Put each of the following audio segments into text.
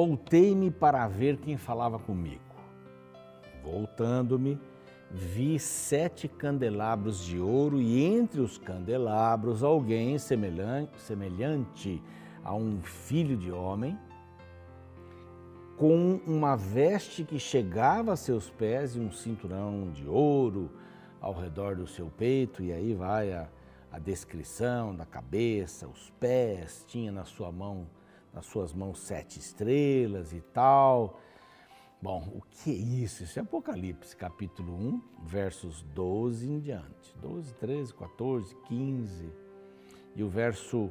voltei-me para ver quem falava comigo. Voltando-me, vi sete candelabros de ouro e entre os candelabros alguém semelhante, a um filho de homem, com uma veste que chegava a seus pés e um cinturão de ouro ao redor do seu peito, e aí vai a, a descrição da cabeça, os pés, tinha na sua mão, nas suas mãos sete estrelas e tal. Bom, o que é isso? Isso é Apocalipse, capítulo 1, versos 12 em diante. 12, 13, 14, 15. E o verso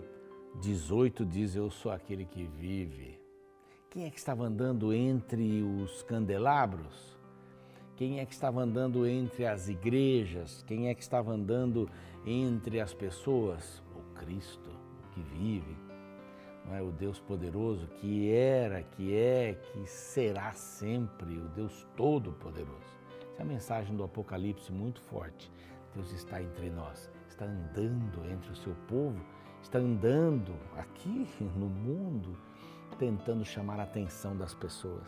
18 diz: Eu sou aquele que vive. Quem é que estava andando entre os candelabros? Quem é que estava andando entre as igrejas? Quem é que estava andando entre as pessoas? O Cristo que vive é? o Deus poderoso que era, que é, que será sempre, o Deus todo-poderoso. Essa é a mensagem do Apocalipse muito forte. Deus está entre nós, está andando entre o seu povo, está andando aqui no mundo, tentando chamar a atenção das pessoas.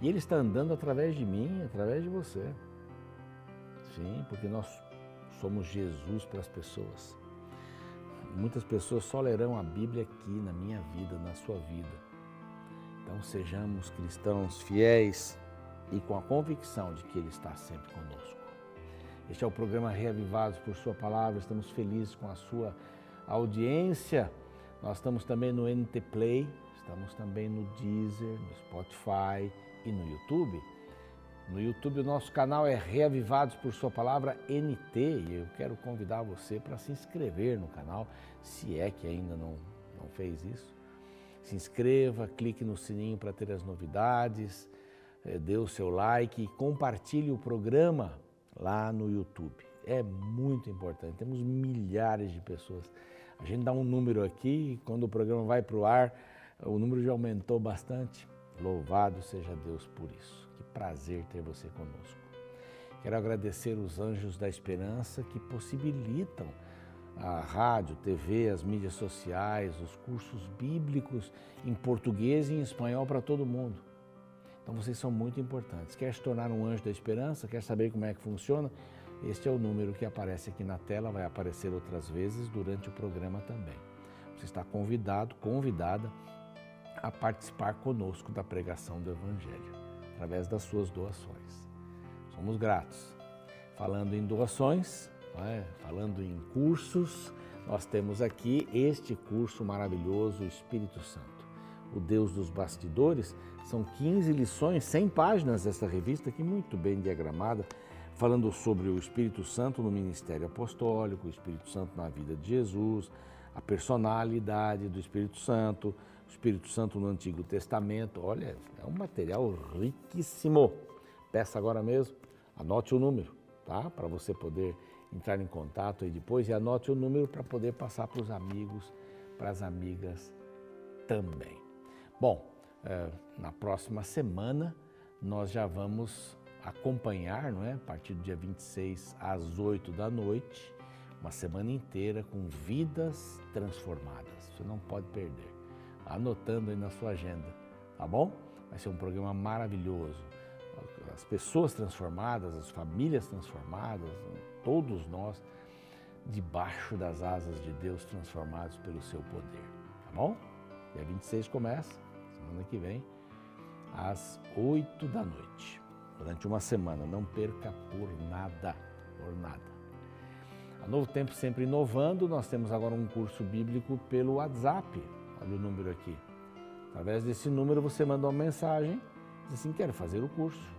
E Ele está andando através de mim, através de você. Sim, porque nós somos Jesus para as pessoas. Muitas pessoas só lerão a Bíblia aqui na minha vida, na sua vida. Então sejamos cristãos fiéis e com a convicção de que Ele está sempre conosco. Este é o programa Reavivados por Sua Palavra. Estamos felizes com a sua audiência. Nós estamos também no NT Play, estamos também no Deezer, no Spotify e no YouTube. No YouTube, o nosso canal é Reavivados por Sua Palavra NT e eu quero convidar você para se inscrever no canal, se é que ainda não, não fez isso. Se inscreva, clique no sininho para ter as novidades, eh, dê o seu like e compartilhe o programa lá no YouTube. É muito importante, temos milhares de pessoas. A gente dá um número aqui e quando o programa vai para o ar, o número já aumentou bastante. Louvado seja Deus por isso prazer ter você conosco. Quero agradecer os anjos da esperança que possibilitam a rádio, TV, as mídias sociais, os cursos bíblicos em português e em espanhol para todo mundo. Então vocês são muito importantes. Quer se tornar um anjo da esperança? Quer saber como é que funciona? Este é o número que aparece aqui na tela, vai aparecer outras vezes durante o programa também. Você está convidado, convidada a participar conosco da pregação do Evangelho através das suas doações. Somos gratos. Falando em doações, é? falando em cursos, nós temos aqui este curso maravilhoso, o Espírito Santo. O Deus dos Bastidores, são 15 lições, 100 páginas dessa revista, aqui muito bem diagramada, falando sobre o Espírito Santo no ministério apostólico, o Espírito Santo na vida de Jesus, a personalidade do Espírito Santo, Espírito Santo no Antigo Testamento. Olha, é um material riquíssimo. Peça agora mesmo, anote o número, tá? Para você poder entrar em contato aí depois e anote o número para poder passar para os amigos, para as amigas também. Bom, é, na próxima semana nós já vamos acompanhar, não é? A partir do dia 26 às 8 da noite, uma semana inteira com vidas transformadas. Você não pode perder anotando aí na sua agenda, tá bom? Vai ser um programa maravilhoso. As pessoas transformadas, as famílias transformadas, todos nós debaixo das asas de Deus transformados pelo seu poder, tá bom? Dia 26 começa, semana que vem, às 8 da noite. Durante uma semana, não perca por nada, por nada. A Novo Tempo sempre inovando, nós temos agora um curso bíblico pelo WhatsApp. Olha o número aqui. Através desse número você manda uma mensagem, diz assim, quero fazer o curso.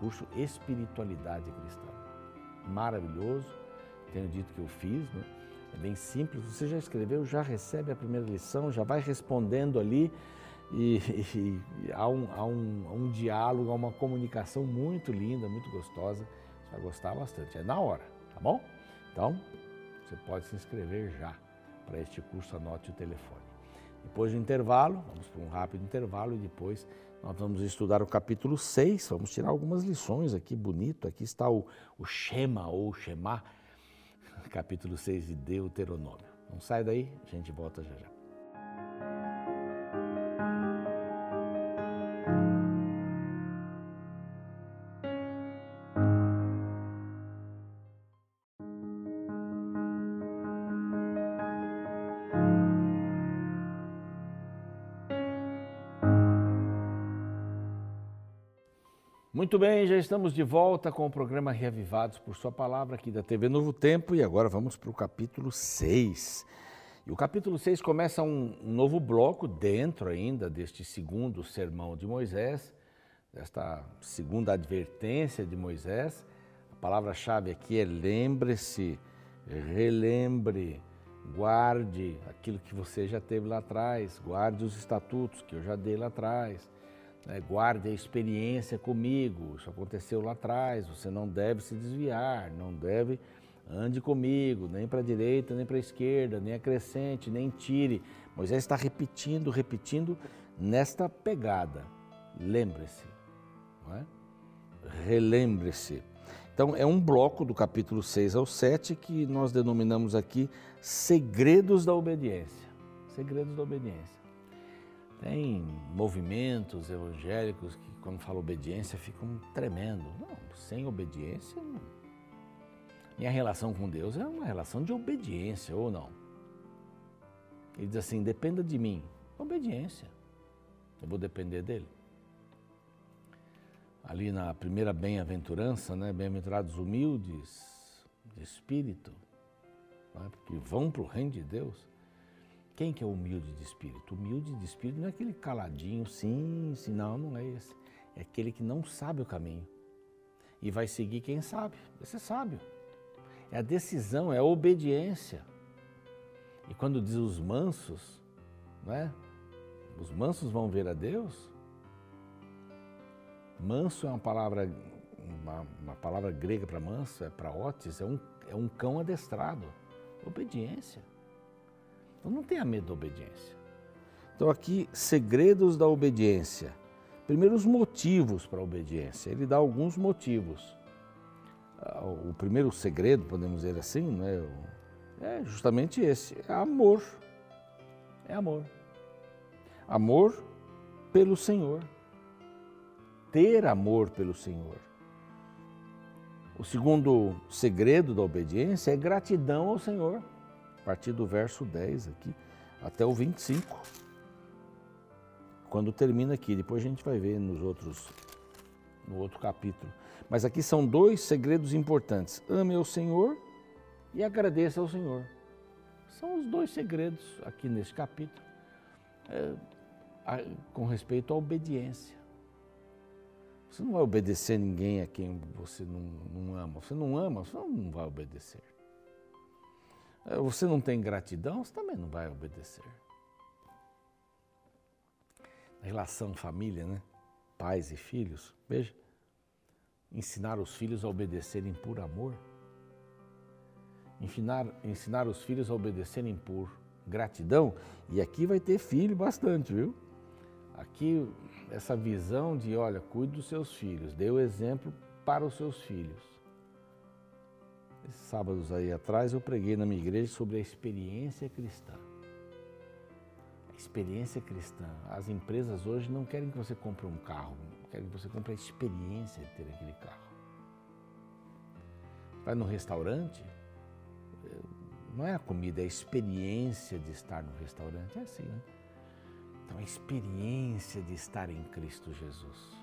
Curso Espiritualidade Cristã. Maravilhoso, tenho dito que eu fiz, né? É bem simples, você já escreveu, já recebe a primeira lição, já vai respondendo ali e, e, e há, um, há, um, há um diálogo, há uma comunicação muito linda, muito gostosa. Você vai gostar bastante. É na hora, tá bom? Então, você pode se inscrever já para este curso, anote o telefone. Depois do intervalo, vamos para um rápido intervalo e depois nós vamos estudar o capítulo 6, vamos tirar algumas lições aqui, bonito. Aqui está o, o Shema ou Shema, capítulo 6 de Deuteronômio. Não sai daí, a gente volta já já. Muito bem, já estamos de volta com o programa Reavivados por Sua Palavra aqui da TV Novo Tempo e agora vamos para o capítulo 6. E o capítulo 6 começa um, um novo bloco dentro ainda deste segundo sermão de Moisés, desta segunda advertência de Moisés. A palavra-chave aqui é lembre-se, relembre, guarde aquilo que você já teve lá atrás, guarde os estatutos que eu já dei lá atrás né, guarde a experiência comigo, isso aconteceu lá atrás, você não deve se desviar, não deve, ande comigo, nem para a direita, nem para a esquerda, nem acrescente, nem tire. Moisés está repetindo, repetindo nesta pegada. Lembre-se, é? relembre-se. Então, é um bloco do capítulo 6 ao 7 que nós denominamos aqui Segredos da Obediência. Segredos da Obediência. Tem movimentos evangélicos que, quando falam obediência, ficam tremendo. Não, sem obediência, não. Minha relação com Deus é uma relação de obediência, ou não? Ele diz assim: dependa de mim. Obediência. Eu vou depender dele. Ali na primeira bem-aventurança, né? Bem-aventurados humildes de espírito, né? porque vão para o reino de Deus. Quem que é humilde de espírito? Humilde de espírito não é aquele caladinho, sim, sim, não, não é esse. É aquele que não sabe o caminho e vai seguir quem sabe. É sábio. É a decisão, é a obediência. E quando diz os mansos, não é? Os mansos vão ver a Deus. Manso é uma palavra, uma, uma palavra grega para manso, é para otis, é um, é um cão adestrado. Obediência. Então não tenha medo da obediência. Então aqui, segredos da obediência. Primeiro, os motivos para a obediência. Ele dá alguns motivos. Ah, o primeiro segredo, podemos dizer assim, né, é justamente esse: é amor. É amor. Amor pelo Senhor. Ter amor pelo Senhor. O segundo segredo da obediência é gratidão ao Senhor a partir do verso 10 aqui até o 25. Quando termina aqui, depois a gente vai ver nos outros no outro capítulo. Mas aqui são dois segredos importantes. Ame ao Senhor e agradeça ao Senhor. São os dois segredos aqui nesse capítulo é, a, com respeito à obediência. Você não vai obedecer ninguém a quem você não, não ama. Você não ama, você não vai obedecer. É, você não tem gratidão, você também não vai obedecer. Na relação família, né? Pais e filhos, veja. Ensinar os filhos a obedecerem por amor. Ensinar, ensinar os filhos a obedecerem por gratidão. E aqui vai ter filho bastante, viu? Aqui, essa visão de, olha, cuide dos seus filhos, dê o exemplo para os seus filhos. Sábados aí atrás eu preguei na minha igreja sobre a experiência cristã. A experiência cristã. As empresas hoje não querem que você compre um carro, querem que você compre a experiência de ter aquele carro. Vai no restaurante, eh, não é a comida, é a experiência de estar no restaurante. É assim, né? Então, a experiência de estar em Cristo Jesus.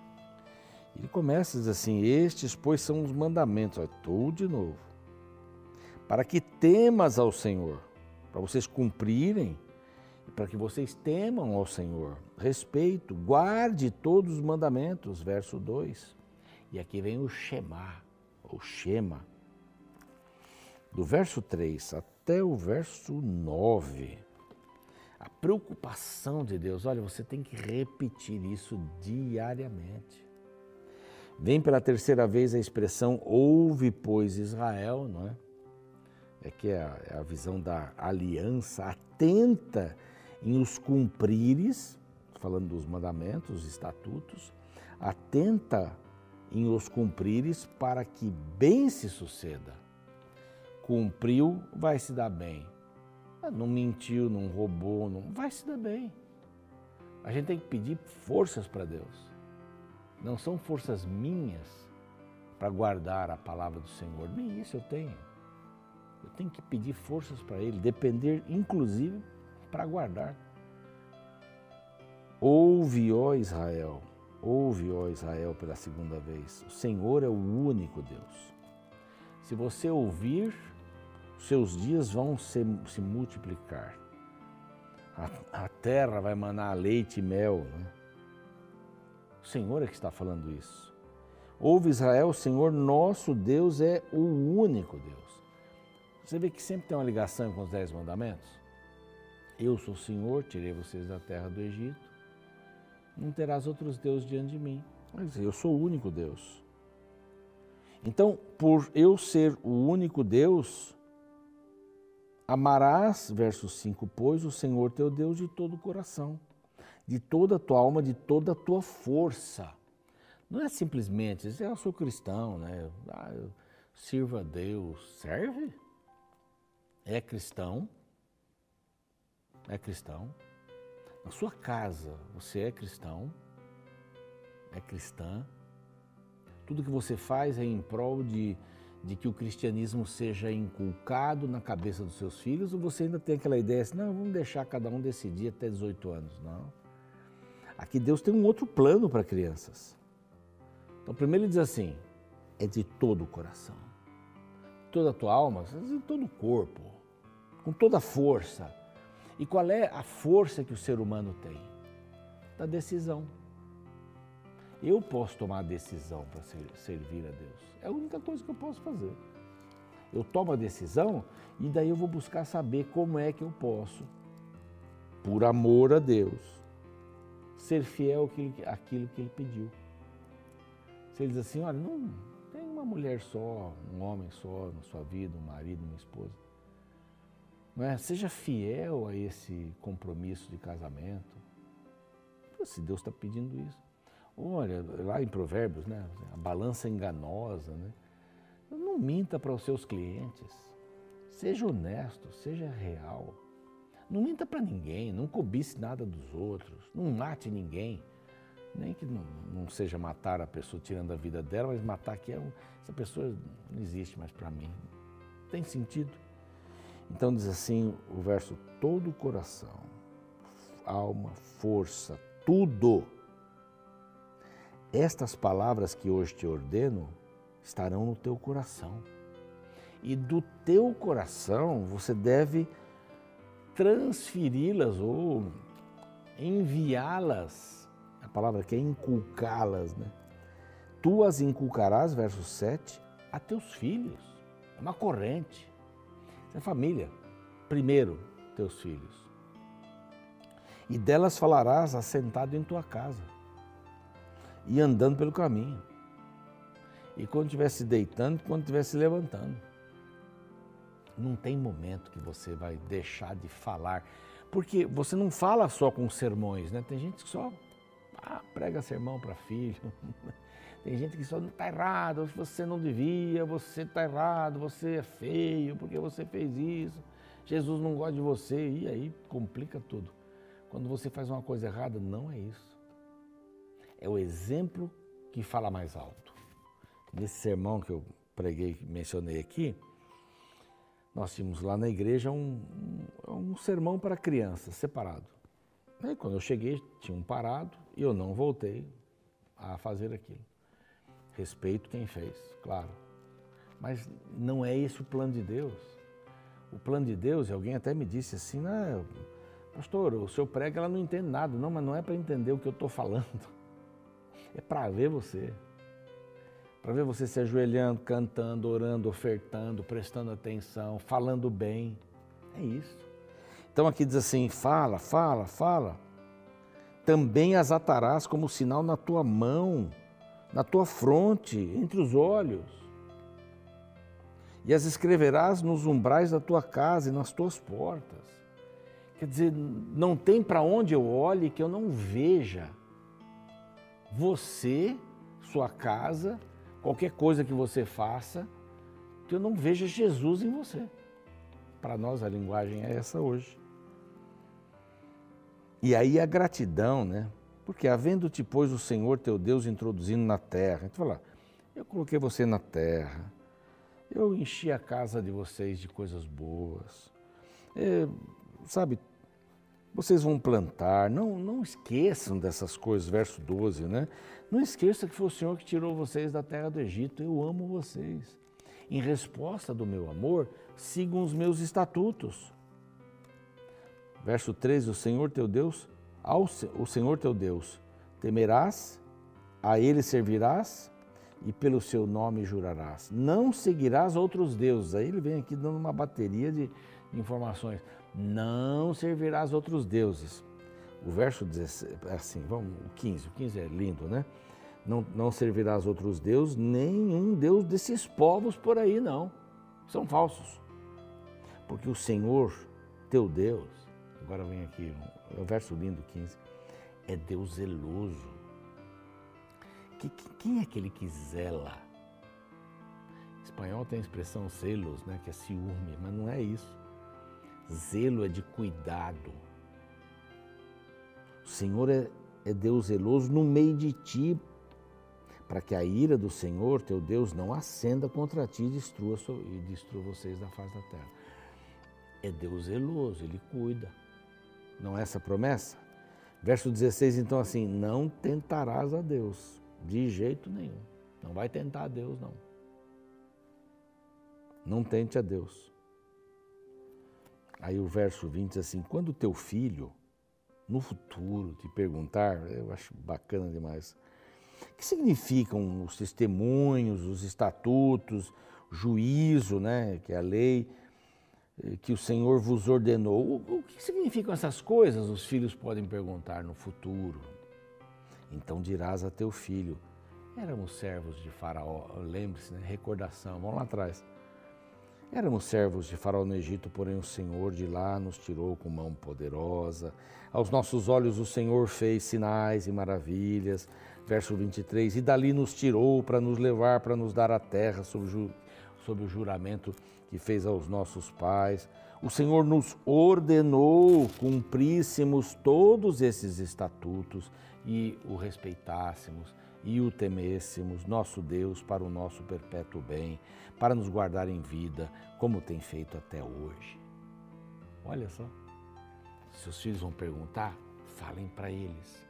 Ele começa a assim: Estes, pois, são os mandamentos. Olha, tudo de novo para que temas ao Senhor, para vocês cumprirem, para que vocês temam ao Senhor. Respeito, guarde todos os mandamentos, verso 2. E aqui vem o Shema, ou Shema. Do verso 3 até o verso 9. A preocupação de Deus, olha, você tem que repetir isso diariamente. Vem pela terceira vez a expressão ouve, pois, Israel, não é? É que é a, é a visão da aliança atenta em os cumprires, falando dos mandamentos, dos estatutos, atenta em os cumprires para que bem se suceda. Cumpriu, vai se dar bem. Ah, não mentiu, não roubou, não vai se dar bem. A gente tem que pedir forças para Deus. Não são forças minhas para guardar a palavra do Senhor. Nem isso eu tenho. Eu tenho que pedir forças para Ele, depender inclusive para guardar. Ouve, ó Israel, Ouve, ó Israel, pela segunda vez. O Senhor é o único Deus. Se você ouvir, seus dias vão se, se multiplicar. A, a, terra vai manar leite e mel. Né? O Senhor é que está falando isso. Ouve Israel, o Senhor nosso Deus é o único Deus. Você vê que sempre tem uma ligação com os dez mandamentos? Eu sou o Senhor, tirei vocês da terra do Egito. Não terás outros deuses diante de mim. Mas eu sou o único Deus. Então, por eu ser o único Deus, amarás, verso 5, pois o Senhor teu Deus de todo o coração, de toda a tua alma, de toda a tua força. Não é simplesmente, eu sou cristão, né? Ah, eu sirvo a Deus. Serve? É cristão? É cristão? Na sua casa, você é cristão? É cristã? Tudo que você faz é em prol de, de que o cristianismo seja inculcado na cabeça dos seus filhos ou você ainda tem aquela ideia assim, não, vamos deixar cada um decidir até 18 anos? Não. Aqui Deus tem um outro plano para crianças. Então, primeiro ele diz assim: é de todo o coração, toda a tua alma, de todo o corpo, com toda a força. E qual é a força que o ser humano tem? Da decisão. Eu posso tomar a decisão para servir a Deus. É a única coisa que eu posso fazer. Eu tomo a decisão e daí eu vou buscar saber como é que eu posso, por amor a Deus, ser fiel àquilo que Ele pediu. Se Ele diz assim, olha, não tem uma mulher só, um homem só na sua vida, um marido, uma esposa. Não é? Seja fiel a esse compromisso de casamento. Se Deus está pedindo isso. Olha, lá em Provérbios, né? A balança enganosa, né? Não minta para os seus clientes. Seja honesto, seja real. Não minta para ninguém, não cobice nada dos outros, não mate ninguém. Nem que não, não, seja matar a pessoa tirando a vida dela, mas matar que é um, essa pessoa não existe mais para mim. Tem sentido? Então diz assim o verso: todo o coração, alma, força, tudo estas palavras que hoje te ordeno estarão no teu coração. E do teu coração você deve transferi-las ou enviá-las. A palavra que é inculcá-las, né? Tu as inculcarás, verso 7, a teus filhos. É uma corrente. É família. Primeiro, teus filhos. E delas falarás assentado em tua casa e andando pelo caminho. E quando estiver se deitando, quando estiver se levantando. Não tem momento que você vai deixar de falar. Porque você não fala só com sermões, né? Tem gente que só ah, prega sermão para filho. Tem gente que só não está errado, você não devia, você está errado, você é feio, porque você fez isso. Jesus não gosta de você, e aí complica tudo. Quando você faz uma coisa errada, não é isso é o exemplo que fala mais alto. Nesse sermão que eu preguei, mencionei aqui, nós tínhamos lá na igreja um, um, um sermão para crianças, separado. Aí quando eu cheguei, tinha um parado e eu não voltei a fazer aquilo. Respeito quem fez, claro. Mas não é esse o plano de Deus. O plano de Deus, alguém até me disse assim, pastor, o seu prega, ela não entende nada. Não, mas não é para entender o que eu estou falando é para ver você. Para ver você se ajoelhando, cantando, orando, ofertando, prestando atenção, falando bem. É isso. Então aqui diz assim: fala, fala, fala. Também as atarás como sinal na tua mão, na tua fronte, entre os olhos. E as escreverás nos umbrais da tua casa e nas tuas portas. Quer dizer, não tem para onde eu olhe que eu não veja você, sua casa, qualquer coisa que você faça, que eu não veja Jesus em você. Para nós a linguagem é essa hoje. E aí a gratidão, né? Porque havendo-te, pois, o Senhor teu Deus introduzindo na terra, então fala, eu coloquei você na terra, eu enchi a casa de vocês de coisas boas, é, sabe, Vocês vão plantar, não, não esqueçam dessas coisas, verso 12, né? Não esqueça que foi o Senhor que tirou vocês da terra do Egito. Eu amo vocês. Em resposta do meu amor, sigam os meus estatutos. Verso 13: O Senhor teu Deus, ao, o Senhor teu Deus, temerás, a ele servirás e pelo seu nome jurarás. Não seguirás outros deuses. Aí ele vem aqui dando uma bateria de informações. Não servirás outros deuses. O verso 16, é assim, vamos, o 15, o 15 é lindo, né? Não, não servirás outros deuses, nenhum deus desses povos por aí, não. São falsos. Porque o Senhor, teu Deus, agora vem aqui, é o verso lindo 15, é Deus zeloso que, quem é aquele que zela? Em espanhol tem a expressão zelos, né, que é ciúme, mas não é isso. Zelo é de cuidado. O Senhor é, é Deus zeloso no meio de ti, para que a ira do Senhor, teu Deus, não acenda contra ti e destrua, e destrua vocês da face da terra. É Deus zeloso, Ele cuida. Não é essa promessa? Verso 16, então, assim: Não tentarás a Deus. De jeito nenhum. Não vai tentar a Deus, não. Não tente a Deus. Aí o verso 20 diz assim: quando teu filho, no futuro, te perguntar, eu acho bacana demais, o que significam os testemunhos, os estatutos, juízo, né, que é a lei que o Senhor vos ordenou. O, que significam essas coisas? Os filhos podem perguntar no futuro. Então dirás a teu filho: Éramos servos de Faraó. Lembre-se, né? recordação, vamos lá atrás. Éramos servos de Faraó no Egito, porém o Senhor de lá nos tirou com mão poderosa. Aos nossos olhos o Senhor fez sinais e maravilhas. Verso 23: E dali nos tirou para nos levar, para nos dar a terra sob, ju, sob o juramento que fez aos nossos pais. O Senhor nos ordenou cumpríssemos todos esses estatutos e o respeitássemos e o temêssemos, nosso Deus, para o nosso perpétuo bem, para nos guardar em vida, como tem feito até hoje. Olha só. Se os filhos vão perguntar, falem para eles.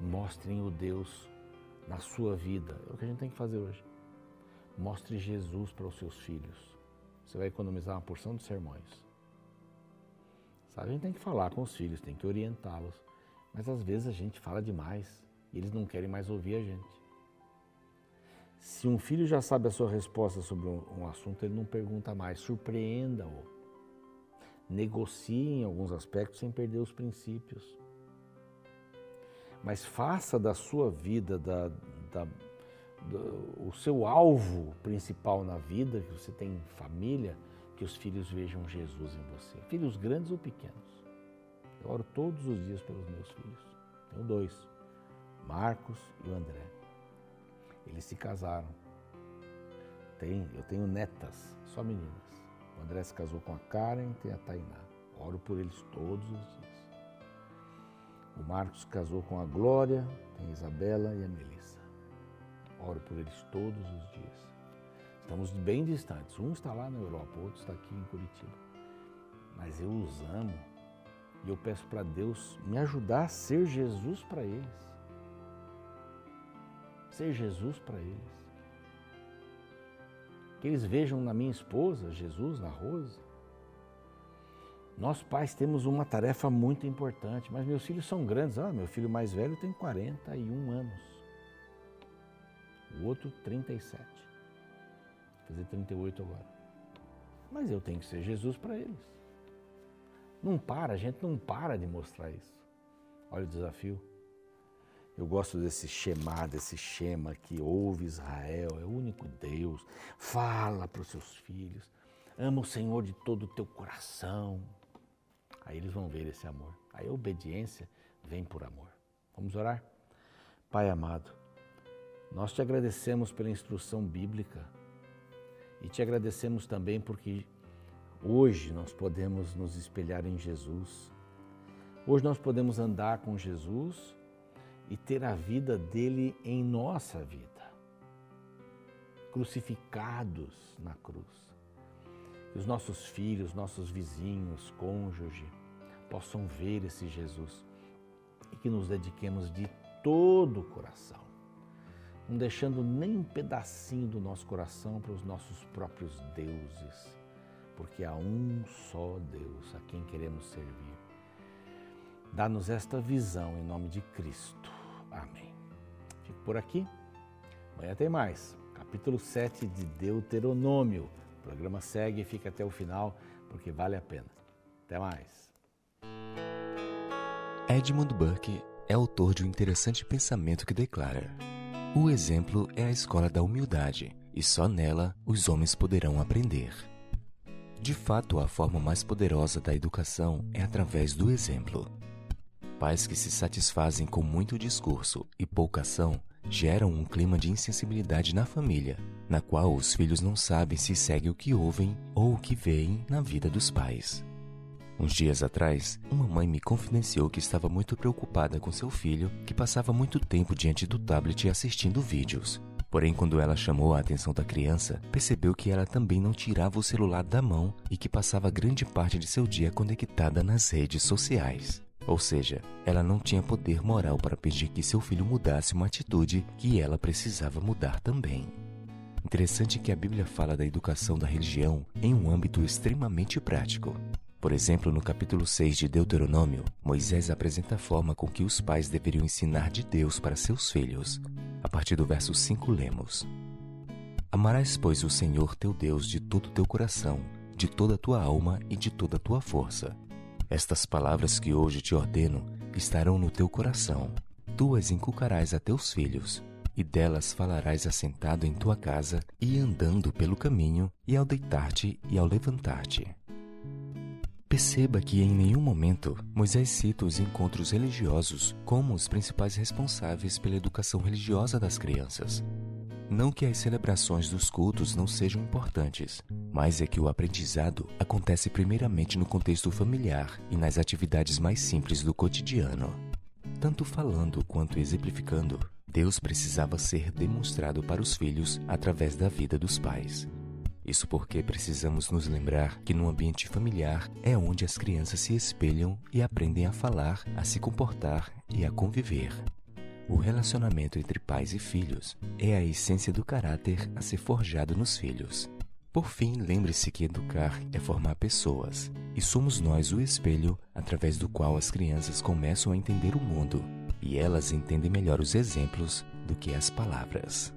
Mostrem o Deus na sua vida. É o que a gente tem que fazer hoje. Mostre Jesus para os seus filhos. Você vai economizar uma porção de sermões. Sabe, a gente tem que falar com os filhos, tem que orientá-los. Mas às vezes a gente fala demais e eles não querem mais ouvir a gente. Se um filho já sabe a sua resposta sobre um assunto, ele não pergunta mais. Surpreenda-o. Negocie em alguns aspectos sem perder os princípios. Mas faça da sua vida, da, da, o seu alvo principal na vida, que você tem família, que os filhos vejam Jesus em você. Filhos grandes ou pequenos. Eu oro todos os dias pelos meus filhos. Tenho dois, Marcos e o André. Eles se casaram. Tem, eu tenho netas, só meninas. O André se casou com a Karen, tem a Tainá. Oro por eles todos os dias. O Marcos casou com a Glória, tem a Isabela e a Melissa. Oro por eles todos os dias. Estamos bem distantes. Um está lá na Europa, outro está aqui em Curitiba. Mas eu os amo e eu peço para Deus me ajudar a ser Jesus para eles. Ser Jesus para eles. Que eles vejam na minha esposa Jesus, na Rose. Nós pais temos uma tarefa muito importante, mas meus filhos são grandes. Ah, meu filho mais velho tem 41 anos. O outro 37. Vou fazer 38 agora. Mas eu tenho que ser Jesus para eles. Não para, a gente não para de mostrar isso. Olha o desafio. Eu gosto desse Shema, desse Shema que ouve Israel, é o único Deus. Fala para os seus filhos. Ama o Senhor de todo o teu coração. Aí eles vão ver esse amor. Aí a obediência vem por amor. Vamos orar? Pai amado, nós te agradecemos pela instrução bíblica e te agradecemos também porque Hoje nós podemos nos espelhar em Jesus. Hoje nós podemos andar com Jesus e ter a vida dele em nossa vida. Crucificados na cruz. os nossos filhos, nossos vizinhos, cônjuge, possam ver esse Jesus e que nos dediquemos de todo o coração, não deixando nem um pedacinho do nosso coração para os nossos próprios deuses, porque há um só Deus a quem queremos servir. Dá-nos esta visão em nome de Cristo. Amém. Fico por aqui. Amanhã tem mais. Capítulo 7 de Deuteronômio. O programa segue e fica até o final porque vale a pena. Até mais. Edmund Burke é autor de um interessante pensamento que declara: O exemplo é a escola da humildade, e só nela os homens poderão aprender. De fato, a forma mais poderosa da educação é através do exemplo. Pais que se satisfazem com muito discurso e pouca ação geram um clima de insensibilidade na família, na qual os filhos não sabem se segue o que ouvem ou o que veem na vida dos pais. Uns dias atrás, uma mãe me confidenciou que estava muito preocupada com seu filho, que passava muito tempo diante do tablet assistindo vídeos. Porém, quando ela chamou a atenção da criança, percebeu que ela também não tirava o celular da mão e que passava grande parte de seu dia conectada nas redes sociais. Ou seja, ela não tinha poder moral para pedir que seu filho mudasse uma atitude que ela precisava mudar também. Interessante que a Bíblia fala da educação da religião em um âmbito extremamente prático. Por exemplo, no capítulo 6 de Deuteronômio, Moisés apresenta a forma com que os pais deveriam ensinar de Deus para seus filhos. A partir do verso 5 lemos: Amarás, pois, o Senhor teu Deus de todo o teu coração, de toda a tua alma e de toda a tua força estas palavras que hoje te ordeno estarão no teu coração. Tu as inculcarás a teus filhos, e delas falarás assentado em tua casa e andando pelo caminho, e ao deitar-te e ao levantar-te. Perceba que em nenhum momento Moisés cita os encontros religiosos como os principais responsáveis pela educação religiosa das crianças. Não que as celebrações dos cultos não sejam importantes, mas é que o aprendizado acontece primeiramente no contexto familiar e nas atividades mais simples do cotidiano. Tanto falando quanto exemplificando, Deus precisava ser demonstrado para os filhos através da vida dos pais. Isso porque precisamos nos lembrar que no ambiente familiar é onde as crianças se espelham e aprendem a falar, a se comportar e a conviver. O relacionamento entre pais e filhos é a essência do caráter a ser forjado nos filhos. Por fim, lembre-se que educar é formar pessoas, e somos nós o espelho através do qual as crianças começam a entender o mundo, e elas entendem melhor os exemplos do que as palavras.